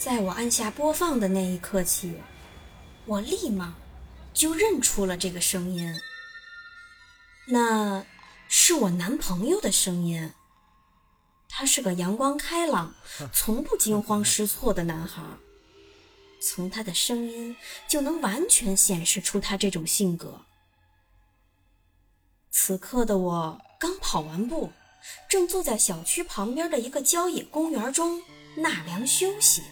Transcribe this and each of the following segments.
在我按下播放的那一刻起，我立马就认出了这个声音，那是我男朋友的声音。他是个阳光开朗、从不惊慌失措的男孩，从他的声音就能完全显示出他这种性格。此刻的我刚跑完步，正坐在小区旁边的一个郊野公园中纳凉休息。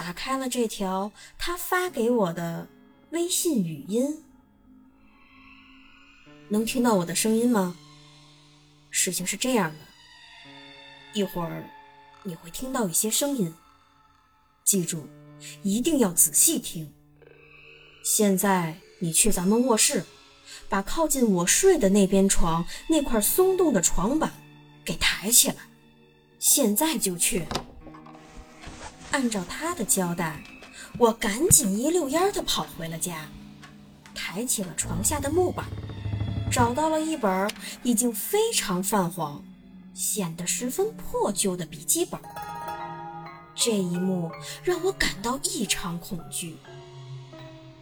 打开了这条他发给我的微信语音，能听到我的声音吗？事情是这样的，一会儿你会听到一些声音，记住，一定要仔细听。现在你去咱们卧室，把靠近我睡的那边床那块松动的床板给抬起来，现在就去。按照他的交代，我赶紧一溜烟的跑回了家，抬起了床下的木板，找到了一本已经非常泛黄、显得十分破旧的笔记本。这一幕让我感到异常恐惧，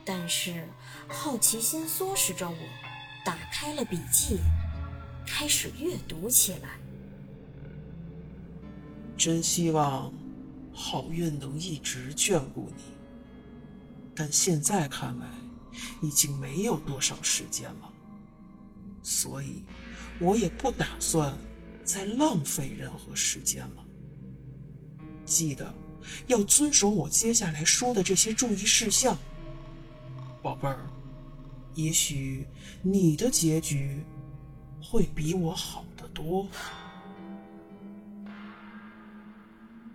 但是好奇心唆使着我，打开了笔记，开始阅读起来。真希望。好运能一直眷顾你，但现在看来已经没有多少时间了，所以我也不打算再浪费任何时间了。记得要遵守我接下来说的这些注意事项，宝贝儿。也许你的结局会比我好得多。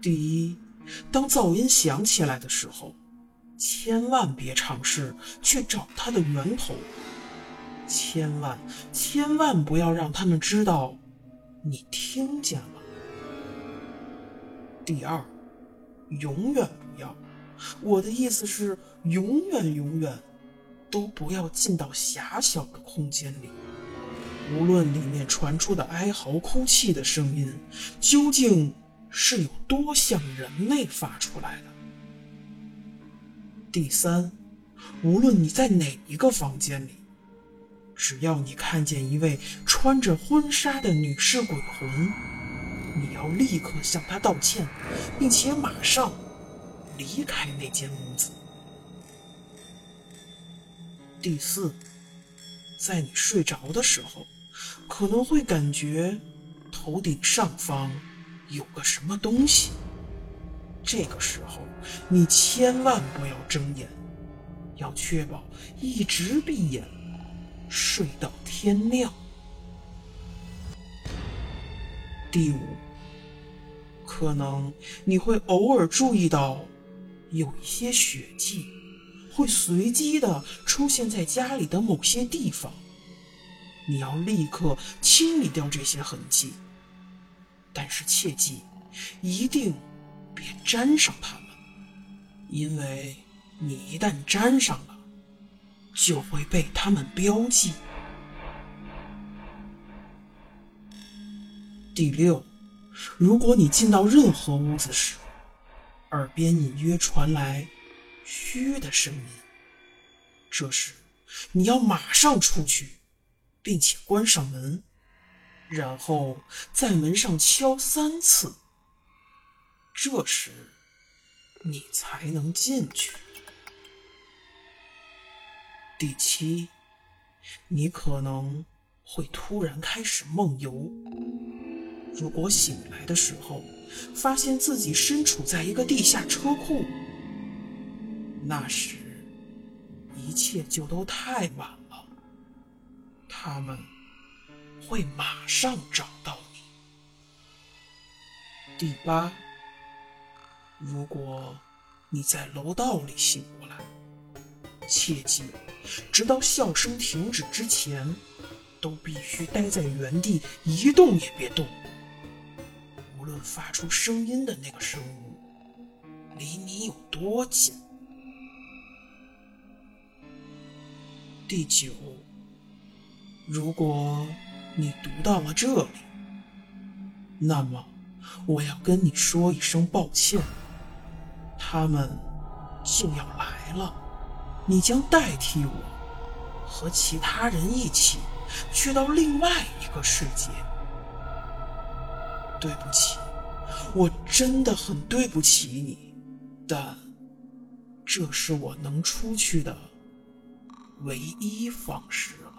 第一。当噪音响起来的时候，千万别尝试去找它的源头，千万千万不要让他们知道你听见了。第二，永远不要，我的意思是永远永远都不要进到狭小的空间里，无论里面传出的哀嚎、哭泣的声音究竟。是有多像人类发出来的。第三，无论你在哪一个房间里，只要你看见一位穿着婚纱的女士鬼魂，你要立刻向她道歉，并且马上离开那间屋子。第四，在你睡着的时候，可能会感觉头顶上方。有个什么东西，这个时候你千万不要睁眼，要确保一直闭眼睡到天亮。第五，可能你会偶尔注意到有一些血迹会随机的出现在家里的某些地方，你要立刻清理掉这些痕迹。但是切记，一定别沾上它们，因为你一旦沾上了，就会被它们标记。第六，如果你进到任何屋子时，耳边隐约传来“嘘”的声音，这时你要马上出去，并且关上门。然后在门上敲三次，这时你才能进去。第七，你可能会突然开始梦游。如果醒来的时候发现自己身处在一个地下车库，那时一切就都太晚了。他们。会马上找到你。第八，如果你在楼道里醒过来，切记，直到笑声停止之前，都必须待在原地，一动也别动。无论发出声音的那个生物离你有多近。第九，如果你读到了这里，那么我要跟你说一声抱歉。他们就要来了，你将代替我和其他人一起去到另外一个世界。对不起，我真的很对不起你，但这是我能出去的。唯一方式了。